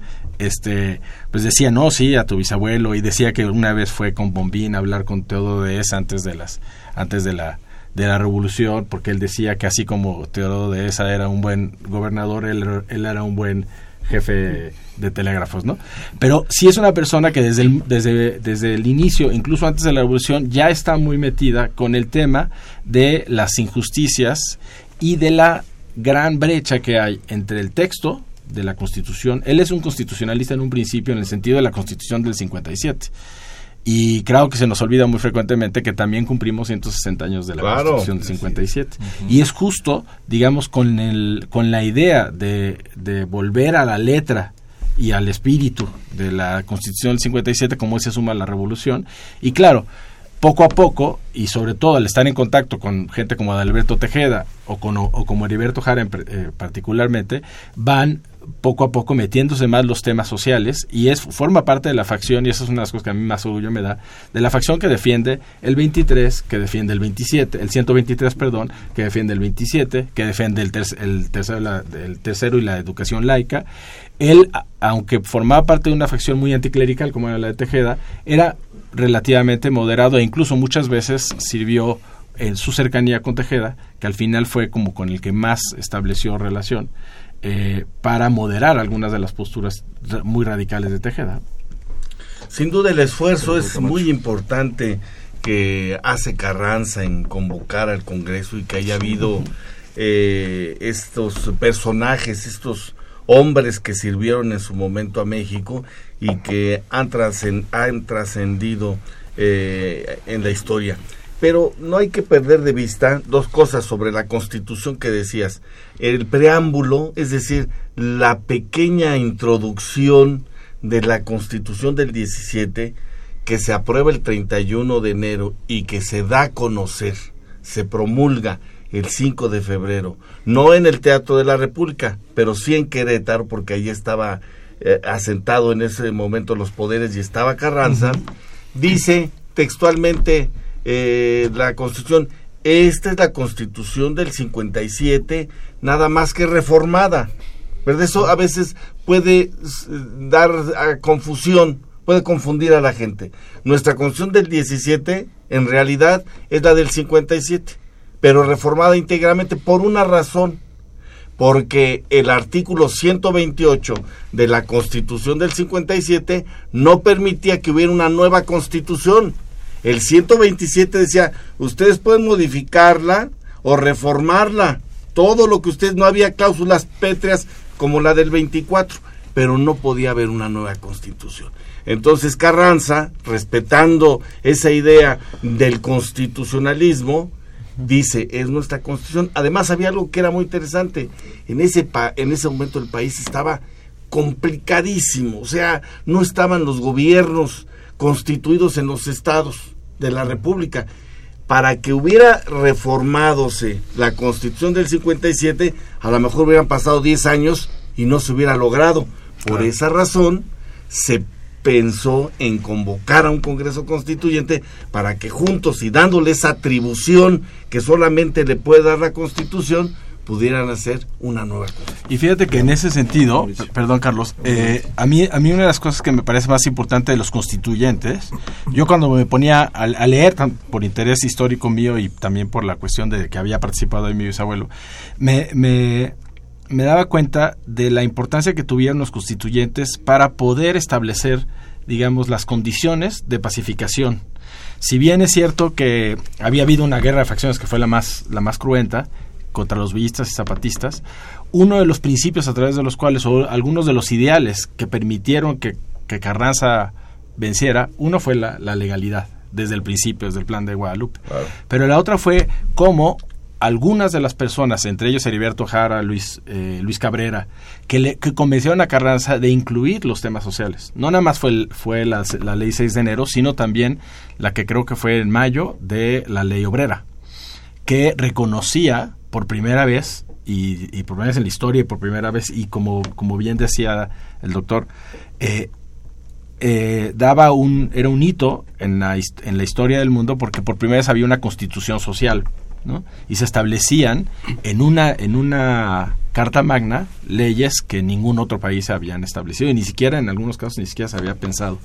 este, pues decía, no, sí, a tu bisabuelo, y decía que una vez fue con Bombín a hablar con Esa antes de las, antes de la, de la revolución, porque él decía que así como Teodoro de Esa era un buen gobernador, él, él era un buen jefe de telégrafos, ¿no? Pero sí es una persona que desde el, desde, desde el inicio, incluso antes de la revolución, ya está muy metida con el tema de las injusticias y de la gran brecha que hay entre el texto de la Constitución. Él es un constitucionalista en un principio en el sentido de la Constitución del 57. Y creo que se nos olvida muy frecuentemente que también cumplimos 160 años de la Constitución del 57. Y es justo, digamos, con, el, con la idea de, de volver a la letra y al espíritu de la Constitución del 57 como se suma la revolución. Y claro, poco a poco, y sobre todo al estar en contacto con gente como Adalberto Tejeda o, con, o, como Heriberto Jara eh, particularmente, van poco a poco metiéndose más los temas sociales y es forma parte de la facción y esa es una de las cosas que a mí más orgullo me da de la facción que defiende el 23 que defiende el 27 el 123 perdón que defiende el 27 que defiende el, el, tercero, el tercero y la educación laica. Él aunque formaba parte de una facción muy anticlerical como era la de Tejeda era relativamente moderado e incluso muchas veces sirvió en su cercanía con Tejeda, que al final fue como con el que más estableció relación, eh, para moderar algunas de las posturas muy radicales de Tejeda. Sin duda el esfuerzo es muy importante que hace Carranza en convocar al Congreso y que haya habido eh, estos personajes, estos hombres que sirvieron en su momento a México y que han, trascendido eh, en la historia. Pero no hay que perder de vista dos cosas sobre la constitución que decías. El preámbulo, es decir, la pequeña introducción de la constitución del 17 que se aprueba el 31 de enero y que se da a conocer, se promulga el 5 de febrero, no en el Teatro de la República, pero sí en Querétaro, porque ahí estaba eh, asentado en ese momento los poderes y estaba Carranza, dice textualmente eh, la Constitución, esta es la Constitución del 57, nada más que reformada. Pero eso a veces puede dar confusión, puede confundir a la gente. Nuestra Constitución del 17 en realidad es la del 57 pero reformada íntegramente por una razón, porque el artículo 128 de la Constitución del 57 no permitía que hubiera una nueva constitución. El 127 decía, ustedes pueden modificarla o reformarla, todo lo que usted no había cláusulas pétreas como la del 24, pero no podía haber una nueva constitución. Entonces Carranza, respetando esa idea del constitucionalismo, dice, es nuestra constitución. Además había algo que era muy interesante. En ese, en ese momento el país estaba complicadísimo, o sea, no estaban los gobiernos constituidos en los estados de la República. Para que hubiera reformadose la constitución del 57, a lo mejor hubieran pasado 10 años y no se hubiera logrado. Por esa razón, se pensó en convocar a un Congreso Constituyente para que juntos y dándole esa atribución que solamente le puede dar la Constitución, pudieran hacer una nueva. Y fíjate que en ese sentido, perdón Carlos, eh, a, mí, a mí una de las cosas que me parece más importante de los constituyentes, yo cuando me ponía a, leer, por interés histórico mío y también por la cuestión de que había participado ahí mi bisabuelo, me, me, me daba cuenta de la importancia que tuvieron los constituyentes para poder establecer, digamos, las condiciones de pacificación. Si bien es cierto que había habido una guerra de facciones que fue la más, la más cruenta contra los villistas y zapatistas, uno de los principios a través de los cuales, o algunos de los ideales que permitieron que, Carranza venciera, uno fue la, legalidad desde el principio, desde el plan de Guadalupe. Pero la otra fue cómo algunas de las personas, entre ellos Heriberto Jara, Luis, eh, Luis Cabrera, que, le, que convencieron a Carranza de incluir los temas sociales. No nada más fue, fue la, ley 6 de enero, sino también la que creo que fue en mayo de la ley obrera, que reconocía por primera vez, y, por primera vez en la historia y por primera vez, y como, como bien decía el doctor, eh, eh, daba un, era un hito en la, en la historia del mundo porque por primera vez había una constitución social y se establecían en una, en una Carta Magna leyes que ningún otro país habían establecido y ni siquiera en algunos casos ni siquiera se había pensado.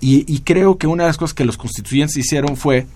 Y, creo que una de las cosas que los constituyentes hicieron fue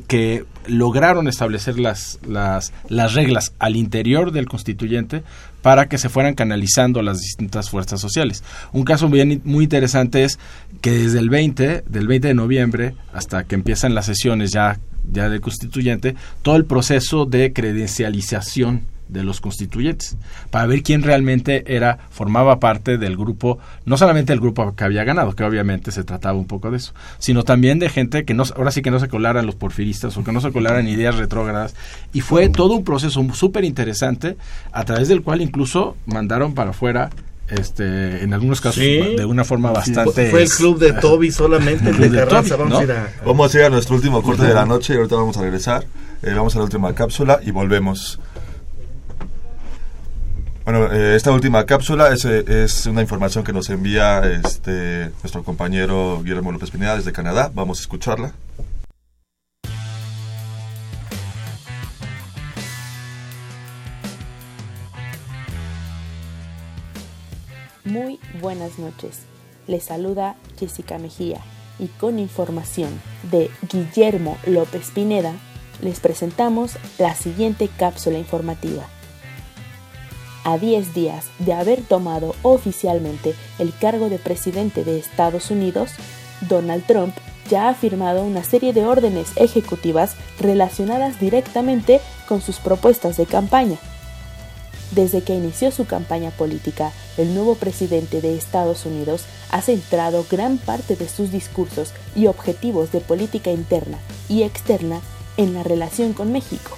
que lograron establecer las, las, las reglas al interior del constituyente para que se fueran canalizando las distintas fuerzas sociales. Un caso bien, muy interesante es que desde el 20, del 20 de noviembre hasta que empiezan las sesiones ya ya del constituyente, todo el proceso de credencialización de los constituyentes, para ver quién realmente era, formaba parte del grupo, no solamente el grupo que había ganado, que obviamente se trataba un poco de eso, sino también de gente que no, ahora sí que no se colaran los porfiristas o que no se colaran ideas retrógradas, y fue todo un proceso súper interesante, a través del cual incluso mandaron para afuera este en algunos casos de una forma bastante fue el club de Toby solamente el de Carranza vamos, a ir a... vamos a ir a nuestro último corte de la noche y ahorita vamos a regresar. Eh, vamos a la última cápsula y volvemos bueno eh, esta última cápsula es, eh, es, una información que nos envía este nuestro compañero Guillermo López Pineda desde Canadá vamos a escucharla Muy buenas noches. Les saluda Jessica Mejía y con información de Guillermo López Pineda les presentamos la siguiente cápsula informativa. A 10 días de haber tomado oficialmente el cargo de presidente de Estados Unidos, Donald Trump ya ha firmado una serie de órdenes ejecutivas relacionadas directamente con sus propuestas de campaña desde que inició su campaña política, el nuevo presidente de Estados Unidos ha centrado gran parte de sus discursos y objetivos de política interna y externa en la relación con México.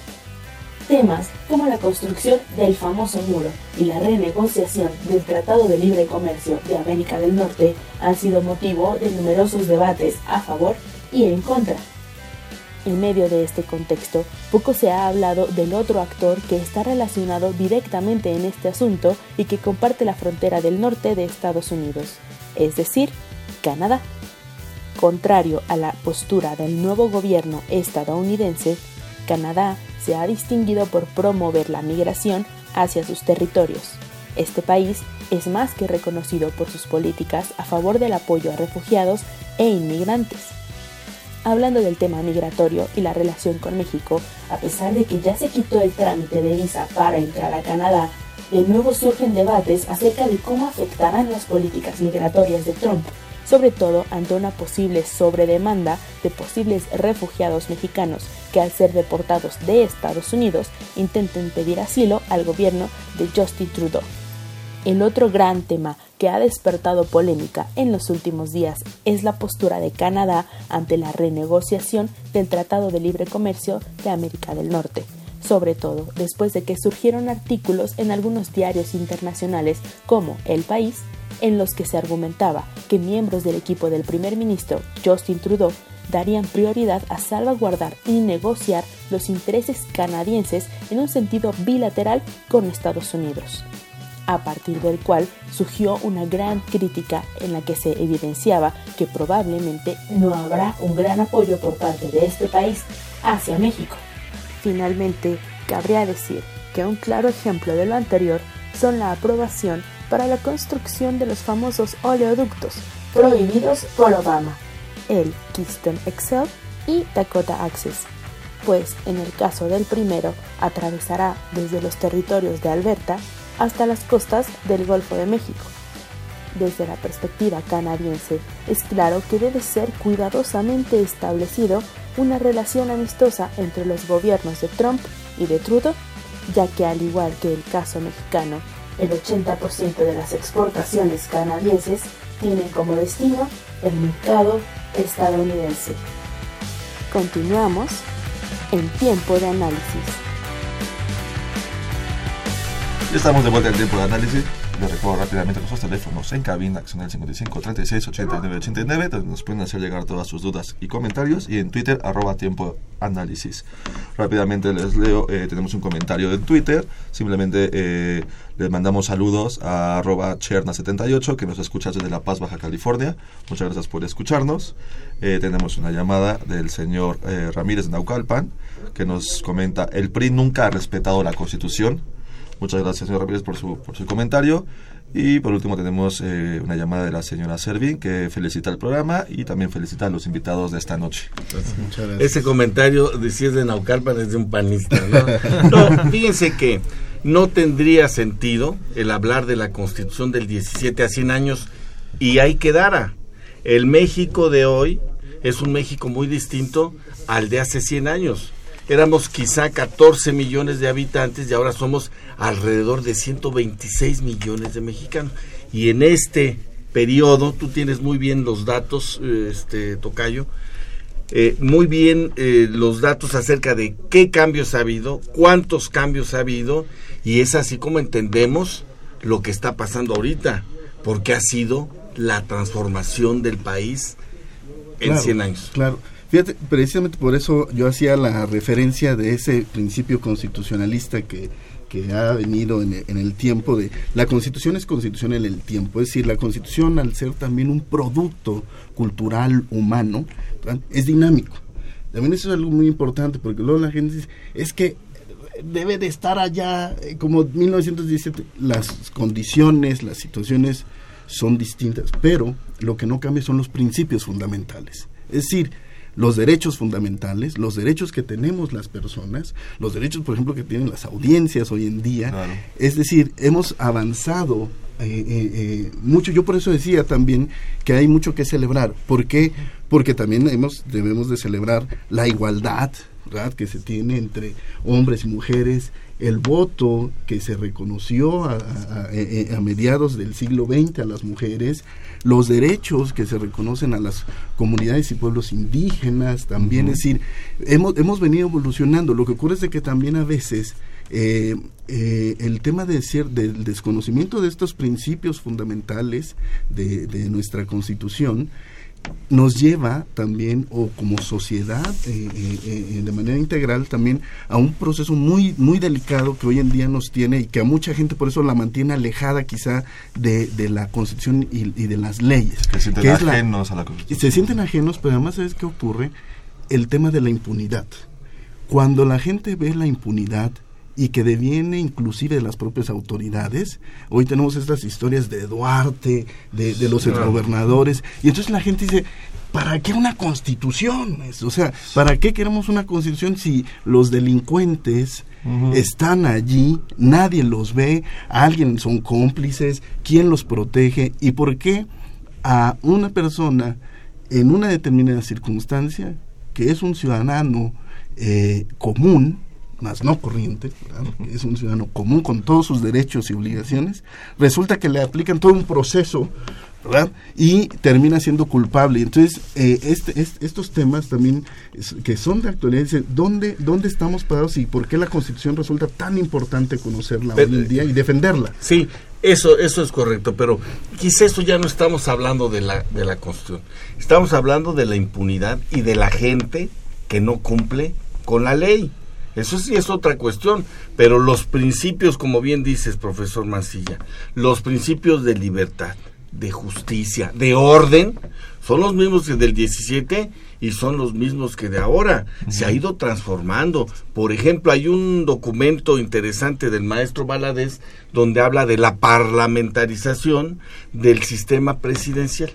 Temas como la construcción del famoso muro y la renegociación del Tratado de Libre Comercio de América del Norte han sido motivo de numerosos debates a favor y en contra en medio de este contexto, poco se ha hablado del otro actor que está relacionado directamente en este asunto y que comparte la frontera del norte de Estados Unidos, es decir, Canadá. Contrario a la postura del nuevo gobierno estadounidense, Canadá se ha distinguido por promover la migración hacia sus territorios. Este país es más que reconocido por sus políticas a favor del apoyo a refugiados e inmigrantes hablando del tema migratorio y la relación con México, a pesar de que ya se quitó el trámite de visa para entrar a Canadá, de nuevo surgen debates acerca de cómo afectarán las políticas migratorias de Trump, sobre todo ante una posible sobredemanda de posibles refugiados mexicanos que al ser deportados de Estados Unidos intenten pedir asilo al gobierno de Justin Trudeau. El otro gran tema que ha despertado polémica en los últimos días es la postura de Canadá ante la renegociación del Tratado de Libre Comercio de América del Norte, sobre todo después de que surgieron artículos en algunos diarios internacionales como El País, en los que se argumentaba que miembros del equipo del primer ministro Justin Trudeau darían prioridad a salvaguardar y negociar los intereses canadienses en un sentido bilateral con Estados Unidos a partir del cual surgió una gran crítica en la que se evidenciaba que probablemente no habrá un gran apoyo por parte de este país hacia México. Finalmente, cabría decir que un claro ejemplo de lo anterior son la aprobación para la construcción de los famosos oleoductos prohibidos por Obama, el Keystone XL y Dakota Access, pues en el caso del primero atravesará desde los territorios de Alberta hasta las costas del Golfo de México. Desde la perspectiva canadiense, es claro que debe ser cuidadosamente establecido una relación amistosa entre los gobiernos de Trump y de Trudeau, ya que al igual que el caso mexicano, el 80% de las exportaciones canadienses tienen como destino el mercado estadounidense. Continuamos en tiempo de análisis. estamos de vuelta en tiempo de análisis. Les recuerdo rápidamente nuestros teléfonos en cabina, que son el 55 36 89 89, donde nos pueden hacer llegar todas sus dudas y comentarios, y en Twitter, arroba tiempo. Rápidamente les leo, eh, tenemos un comentario en Twitter, simplemente eh, les mandamos saludos a arroba cherna78, que nos escucha desde La Paz, Baja California. Muchas gracias por escucharnos. Eh, tenemos una llamada del señor Ramírez Naucalpan, que nos comenta, el PRI nunca ha respetado la Constitución Muchas gracias, señor Ramírez, por su, por su comentario. Y por último tenemos eh, una llamada de la señora Servin que felicita el programa y también felicita a los invitados de esta noche. Muchas gracias. Ese comentario de si es de Naucalpan es de un panista. ¿no? no, fíjense que no tendría sentido el hablar de la constitución del 17 a 100 años y ahí quedara. El México de hoy es un México muy distinto al de hace 100 años éramos quizá 14 millones de habitantes y ahora somos alrededor de 126 millones de mexicanos. Y en este periodo, tú tienes muy bien los datos, este Tocayo, eh, muy bien eh, los datos acerca de qué cambios ha habido, cuántos cambios ha habido, y es así como entendemos lo que está pasando ahorita, porque ha sido la transformación del país en 100 años. Claro. Fíjate, precisamente por eso yo hacía la referencia de ese principio constitucionalista que, que ha venido en, el tiempo de la constitución es constitución en el tiempo, es decir, la constitución al ser también un producto cultural humano es dinámico. También eso es algo muy importante porque luego la gente dice, es que debe de estar allá eh, como 1917, las condiciones, las situaciones son distintas, pero lo que no cambia son los principios fundamentales. Es decir, los derechos fundamentales, los derechos que tenemos las personas, los derechos, por ejemplo, que tienen las audiencias hoy en día. Es decir, hemos avanzado eh, eh, eh, mucho. Yo por eso decía también que hay mucho que celebrar. ¿Por qué? Porque también hemos, debemos de celebrar la igualdad que se tiene entre hombres y mujeres, el voto que se reconoció a, a, mediados del siglo XX a las mujeres, los derechos que se reconocen a las comunidades y pueblos indígenas también, es decir, hemos, hemos venido evolucionando. Lo que ocurre es de que también a veces eh, eh, el tema de ser, del desconocimiento de estos principios fundamentales de, de nuestra constitución, nos lleva también, o como sociedad, eh, eh, eh, de manera integral, también a un proceso muy, muy delicado que hoy en día nos tiene y que a mucha gente por eso la mantiene alejada quizá de, de la Constitución y, de las leyes. Se sienten ajenos a la Constitución. Se sienten ajenos, pero además, ¿sabes qué ocurre? El tema de la impunidad. Cuando la gente ve la impunidad, y que deviene inclusive de las propias autoridades. Hoy tenemos estas historias de Duarte, de, de los gobernadores, y entonces la gente dice, ¿para qué una constitución? O sea, ¿para qué queremos una constitución si los delincuentes están allí, nadie los ve, alguien son cómplices, quién los protege y por qué? a una persona en una determinada circunstancia que es un ciudadano eh, común, más no corriente, es un ciudadano común con todos sus derechos y obligaciones, resulta que le aplican todo un proceso ¿verdad? Y termina siendo culpable. Entonces, eh, este, estos temas también que son de actualidad, ¿dónde, ¿dónde estamos parados y por qué la Constitución resulta tan importante conocerla hoy en día y defenderla? Sí, eso, eso es correcto, pero quizá eso ya no estamos hablando de la, de la Constitución. Estamos hablando de la impunidad y de la gente que no cumple con la ley. Eso sí es otra cuestión, pero los principios, como bien dices, profesor Mancilla, los principios de libertad, de justicia, de orden, son los mismos que del 17 y son los mismos que de ahora. Se ha ido transformando. Por ejemplo, hay un documento interesante del maestro Valadez donde habla de la parlamentarización del sistema presidencial.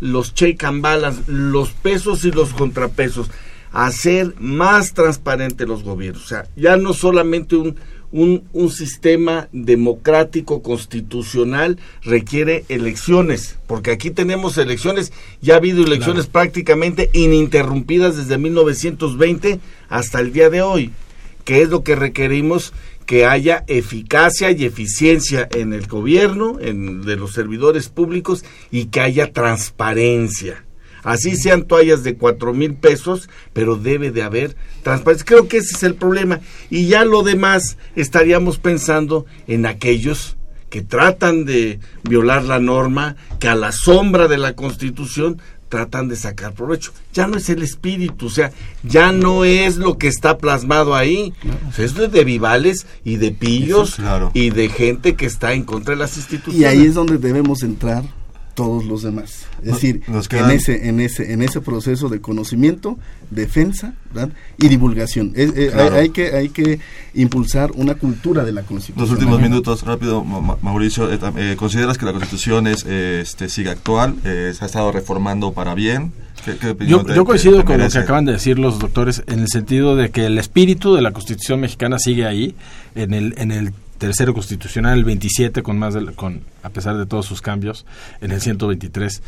Los check and balance, los pesos y los contrapesos. Hacer más transparente los gobiernos. O sea, ya no solamente un, un, un, sistema democrático constitucional requiere elecciones, porque aquí tenemos elecciones, ya ha habido elecciones prácticamente ininterrumpidas desde 1920 hasta el día de hoy, que es lo que requerimos que haya eficacia y eficiencia en el gobierno, en de los servidores públicos y que haya transparencia así sean toallas de cuatro mil pesos, pero debe de haber transparencia. Creo que ese es el problema. Y ya lo demás estaríamos pensando en aquellos que tratan de violar la norma, que a la sombra de la Constitución tratan de sacar provecho. Ya no es el espíritu, o sea, ya no es lo que está plasmado ahí. es de vivales y de pillos y de gente que está en contra de las instituciones. Y ahí es donde debemos entrar todos los demás. Es decir, en ese en ese en ese proceso de conocimiento, defensa y divulgación. hay, que hay que impulsar una cultura de la Constitución. Los últimos minutos, rápido, Mauricio. Eh, eh, ¿Consideras que la Constitución es, este, sigue actual? Eh, ¿Se ha estado reformando para bien? yo, yo, coincido con lo que acaban de decir los doctores en el sentido de que el espíritu de la Constitución mexicana sigue ahí, en el, en el tercero constitucional, el 27, con más con, a pesar de todos sus cambios, en el 123.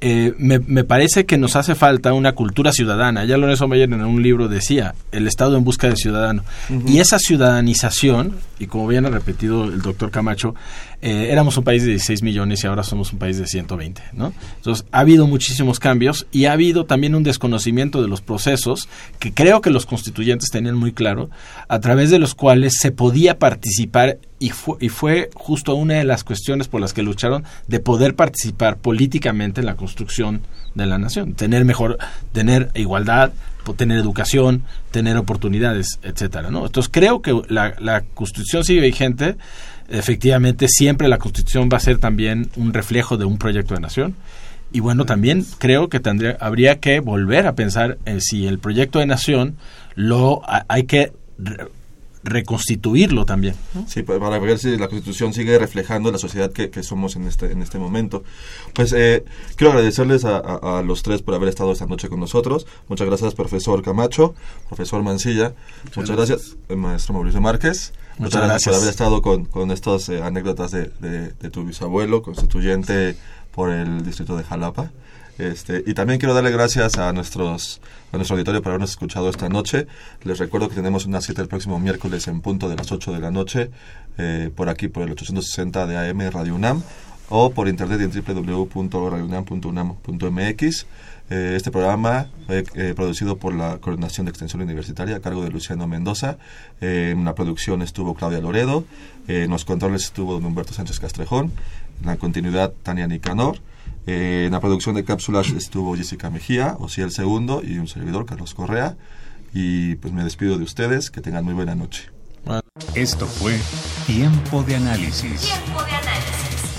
Eh, me, me, parece que nos hace falta una cultura ciudadana. Ya Lorenzo Mayer en un libro decía, el Estado en busca de ciudadano. Y esa ciudadanización, y como bien ha repetido el doctor Camacho, eh, éramos un país de 16 millones y ahora somos un país de 120. ¿no? Entonces, ha habido muchísimos cambios y ha habido también un desconocimiento de los procesos que creo que los constituyentes tenían muy claro, a través de los cuales se podía participar y fue, y fue justo una de las cuestiones por las que lucharon de poder participar políticamente en la construcción de la nación, tener mejor, tener igualdad, tener educación, tener oportunidades, etcétera, ¿no? Entonces creo que la, la Constitución sigue vigente. Efectivamente, siempre la Constitución va a ser también un reflejo de un proyecto de nación. Y bueno, también creo que tendría, habría que volver a pensar en si el proyecto de nación lo hay que reconstituirlo también. Sí, para ver si la Constitución sigue reflejando la sociedad que, somos en este, en este momento. Pues eh, quiero agradecerles a, los tres por haber estado esta noche con nosotros. Muchas gracias, profesor Camacho, profesor Mancilla. Muchas, gracias, maestro Mauricio Márquez. Muchas, gracias. por haber estado con, con estas eh, anécdotas de, de tu bisabuelo, constituyente por el distrito de Jalapa. Este, y también quiero darle gracias a nuestros a nuestro auditorio por habernos escuchado esta noche. Les recuerdo que tenemos una cita el próximo miércoles en punto de las 8 de la noche eh, por aquí por el 860 de AM Radio UNAM o por internet en www.radiounam.unam.mx. Eh, este programa fue eh, producido por la Coordinación de Extensión Universitaria a cargo de Luciano Mendoza. en la producción estuvo Claudia Loredo. en los controles estuvo don Humberto Sánchez Castrejón. En la continuidad, Tania Nicanor. Eh, en la producción de cápsulas estuvo Jessica Mejía, o si el segundo, y un servidor, Carlos Correa. Y pues me despido de ustedes, que tengan muy buena noche. Esto fue Tiempo de Análisis. Tiempo de Análisis.